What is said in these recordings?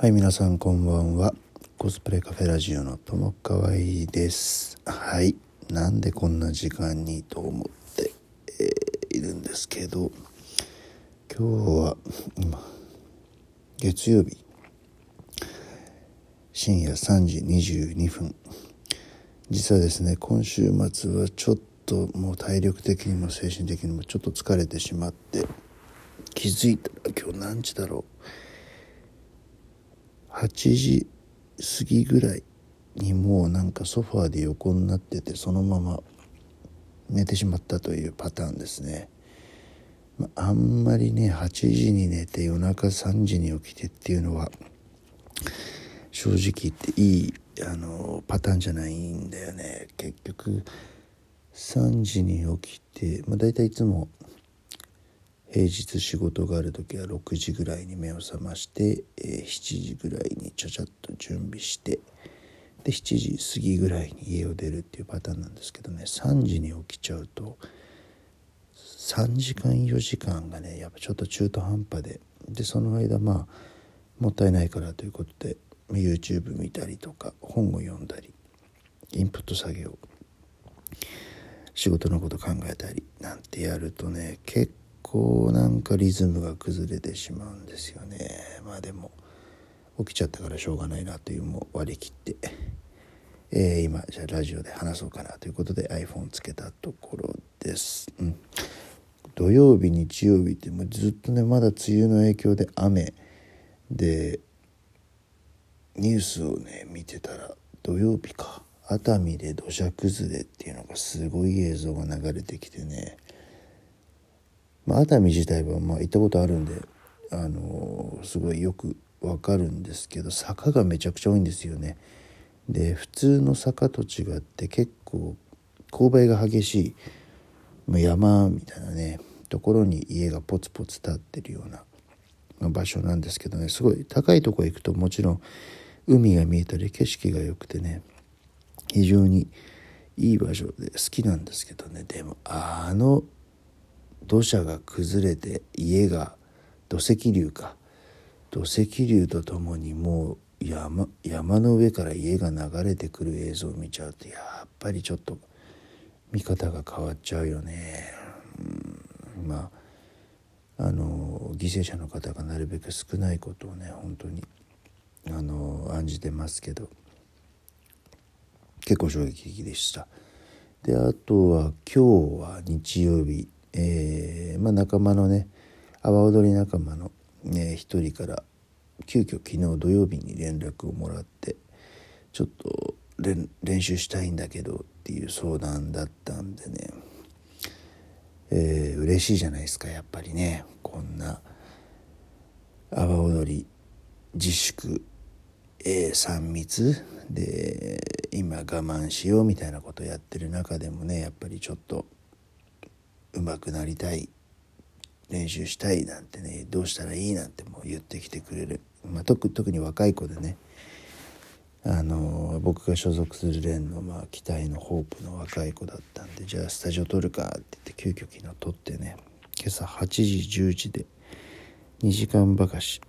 はい皆さんこんばんは。コスプレカフェラジオのともかわいです。はいなんでこんな時間にと思って、えー、いるんですけど今日は今月曜日。深夜3時22分。実はですね今週末はちょっともう体力的にも精神的にもちょっと疲れてしまって気づいたら今日何時だろう。8時過ぎぐらいにもうなんかソファーで横になっててそのまま寝てしまったというパターンですね。あんまりね8時に寝て夜中3時に起きてっていうのは正直言っていいあのパターンじゃないんだよね結局3時に起きて、まあ、大体いつも平日仕事がある時は6時ぐらいに目を覚まして、えー、7時ぐらいにちゃちゃっと準備してで7時過ぎぐらいに家を出るっていうパターンなんですけどね。3時に起きちゃうと3時間4時間がねやっぱちょっと中途半端ででその間まあもったいないからということで YouTube 見たりとか本を読んだりインプット作業仕事のこと考えたりなんてやるとね結こうなんかリズムが崩れてしまうんですよね。まあでも起きちゃったからしょうがないなというも割り切って、えー、今じゃあラジオで話そうかなということで iPhone つけたところです、うん、土曜日日曜日ってもうずっとねまだ梅雨の影響で雨。でニュースをね見てたら土曜日か。熱海で土砂崩れっていうのがすごい映像が流れてきてね。まあ、熱海自体はまあ行ったことあるんで、あの、すごいよくわかるんですけど坂がめちゃくちゃ多いんですよね。で普通の坂と違って結構勾配が激しい、山みたいなねところに家がポツポツ立ってるような、場所なんですけどねすごい高いとこ行くともちろん海が見えたり景色が良くてね非常にいい場所で好きなんですけどねでもあの土砂が崩れて家が土石流か土石流とともにもう山山の上から家が流れてくる映像を見ちゃうとやっぱりちょっと見方が変わっちゃうよね。うん、まああの犠牲者の方がなるべく少ないことをね本当にあの案じてますけど結構衝撃的でした。であとは今日は日曜日えー、まあ、仲間のね阿波踊り仲間の、ね、一人から急遽昨日土曜日に連絡をもらってちょっと練習したいんだけどっていう相談だったんでね、えー、嬉しいじゃないですかやっぱりね。こんな阿波踊り自粛、え3密で今我慢しようみたいなことやってる中でもねやっぱりちょっと上手くなりたい練習したいなんてねどうしたらいいなんても言ってきてくれる、まあ、特特に若い子でねあの僕が所属する連の、まあ、期待のホープの若い子だったんでじゃあスタジオ撮るかって言って急遽昨日撮ってね今朝8時10時で2時間ばかし、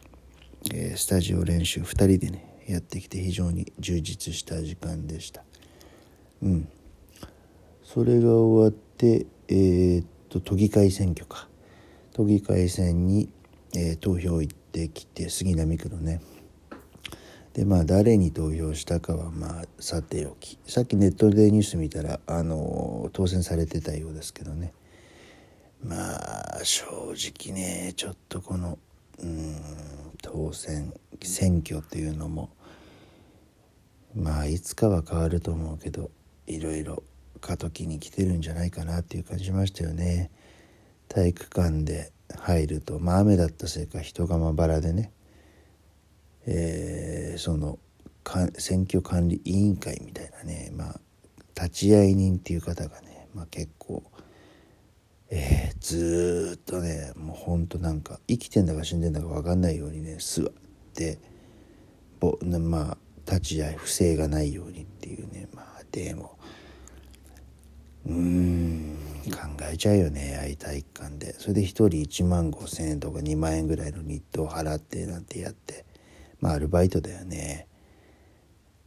えー、スタジオ練習2人でねやってきて非常に充実した時間でした。うん。それが終わってえー、っと都議会選挙か。都議会選に、えー、投票行ってきて杉並区のね。でまあ誰に投票したかはまあさておき。さっきネットでニュース見たらあの当選されてたようですけどね。まあ正直ねちょっとこのうん当選選挙っていうのもまあいつかは変わると思うけどいろいろ過渡期に来てるんじゃないかなっていう感じましたよね体育館で入るとまあ雨だったせいか人がまばらでね、えー、その選挙管理委員会みたいなねまあ立会人っていう方がね、まあ、結構、えー、ずっとねもうほんとなんか生きてんだか死んでんだか分かんないようにね座ってぼまあ立ち会い不正がないようにっていうねまあでもうん。考えちゃうよね愛体育館で。それで1人1万5,000円とか2万円ぐらいの日当払ってなんてやって。まあアルバイトだよね。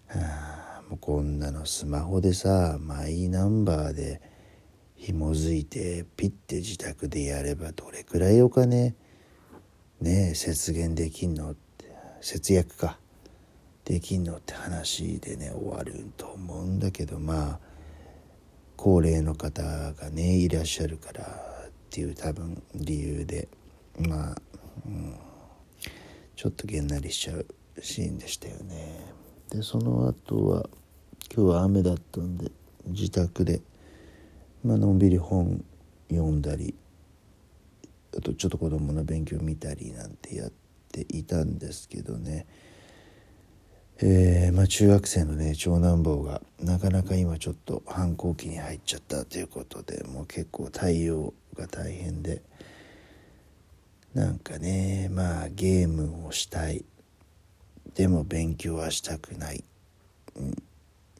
はあもうこんなのスマホでさマイナンバーで紐づいてピッて自宅でやればどれくらいお金ね節減できんのって。節約か。できんのって話でね終わると思うんだけどまあ高齢の方がねいらっしゃるからっていう多分理由でまあ、うん、ちょっとげんなりしちゃうシーンでしたよね。でその後は今日は雨だったんで自宅で、まあのんびり本読んだりあとちょっと子供の勉強見たりなんてやっていたんですけどね。えー、まあ、中学生のね長男坊がなかなか今ちょっと反抗期に入っちゃったということでもう結構対応が大変でなんかねまあゲームをしたい。でも勉強はしたくない、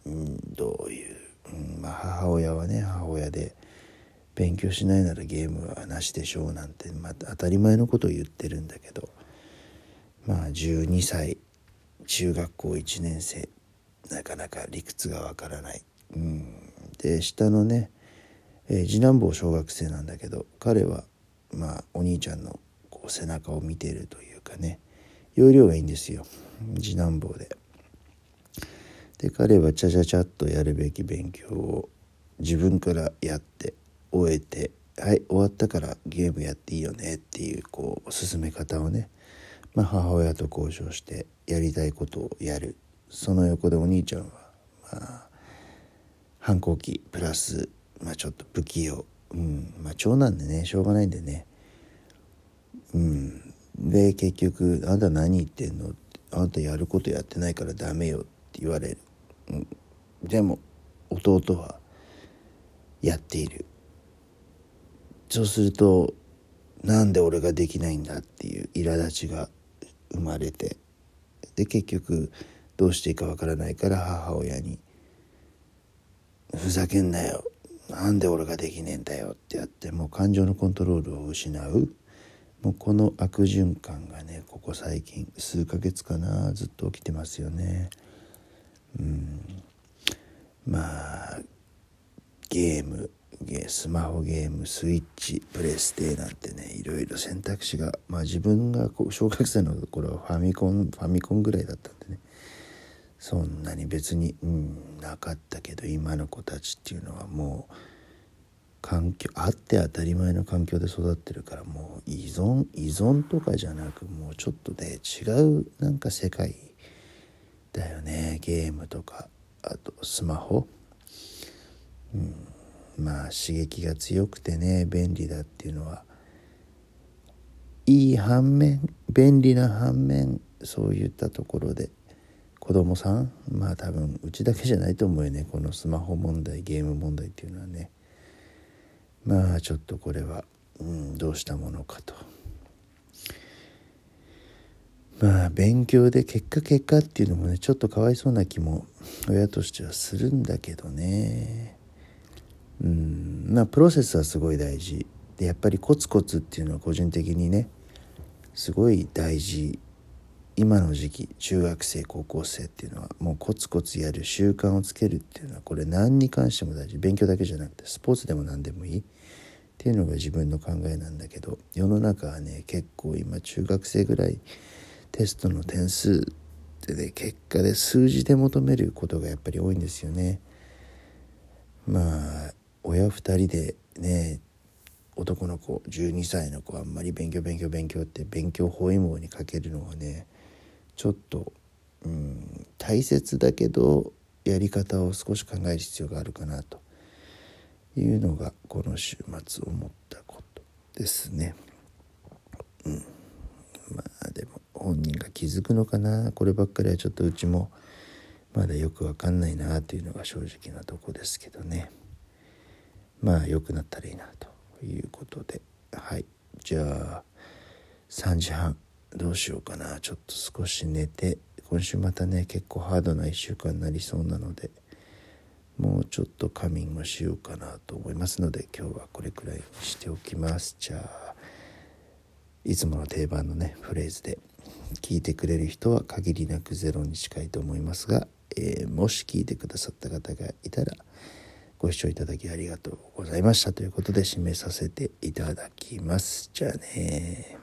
うん、どういう、うん、まあ母親はね母親で勉強しないならゲームはなしでしょうなんて、まあ、当たり前のことを言ってるんだけどまあ12歳中学校1年生。なかなか理屈がわからない、うん、で下のね、えー、次男坊小学生なんだけど彼はまあお兄ちゃんのこう背中を見てるというかね容量がいいんですよ。次男坊で。で彼はちゃちゃちゃっとやるべき勉強を自分からやって終えて「はい終わったからゲームやっていいよね」っていうこう進め方をねまあ、母親と交渉してやりたいことをやる。その横でお兄ちゃんは、まあ、反抗期プラス、まあ、ちょっと不器用、うん。まあ、長男でねしょうがないんでね、うん、で結局「あんた何言ってんの?」あんたやることやってないからダメよ」って言われる、うん、でも弟はやっている。そうするとなんで俺ができないんだっていう苛立ちが生まれてで結局どうしていいかわからないから母親に「ふざけんなよ。なんで俺ができねえんだよ」ってやってもう感情のコントロールを失う。もうこの悪循環がねここ最近数ヶ月かなずっと起きてますよね。うん。まあゲーム。スマホゲームスイッチプレステなんてねいろいろ選択肢がまあ自分がこう小学生の頃はファミコンファミコンぐらいだったんでね。そんなに別に、うん、なかったけど今の子たちっていうのはもう環境あって当たり前の環境で育ってるからもう依存依存とかじゃなくもうちょっとね違うなんか世界だよね。ゲームとかあとスマホ。うん。まあ刺激が強くてね便利だっていうのはいい反面便利な反面そういったところで子供さんまあ多分うちだけじゃないと思うよね。このスマホ問題ゲーム問題っていうのはね。まあちょっとこれは、うん、どうしたものかと。まあ勉強で結果結果っていうのもねちょっとかわいそうな気も親としてはするんだけどね。うん。まあプロセスはすごい大事。でやっぱりコツコツっていうのは個人的にねすごい大事。今の時期中学生高校生っていうのはもうコツコツやる習慣をつけるっていうのはこれ何に関しても大事。勉強だけじゃなくてスポーツでも何でもいい。っていうのが自分の考えなんだけど世の中はね結構今中学生ぐらいテストの点数でね結果で数字で求めることがやっぱり多いんですよね。まあ親2人でね男の子12歳の子あんまり勉強勉強勉強って勉強包囲網にかけるのはねちょっと、うん、大切だけどやり方を少し考える必要があるかなというのがこの週末思ったことですね。うん、まあでも本人が気づくのかなこればっかりはちょっとうちもまだよくわかんないなというのが正直なとこですけどね。まあ良くなったらいいなということで。はい。じゃあ3時半どうしようかな。ちょっと少し寝て今週またね結構ハードな1週間になりそうなのでもうちょっと仮眠をしようかなと思いますので今日はこれくらいにしておきます。じゃあいつもの定番のねフレーズで聞いてくれる人は限りなくゼロに近いと思いますが、えー、もし聞いてくださった方がいたらご視聴いただきありがとうございましたということで締めさせていただきます。じゃあね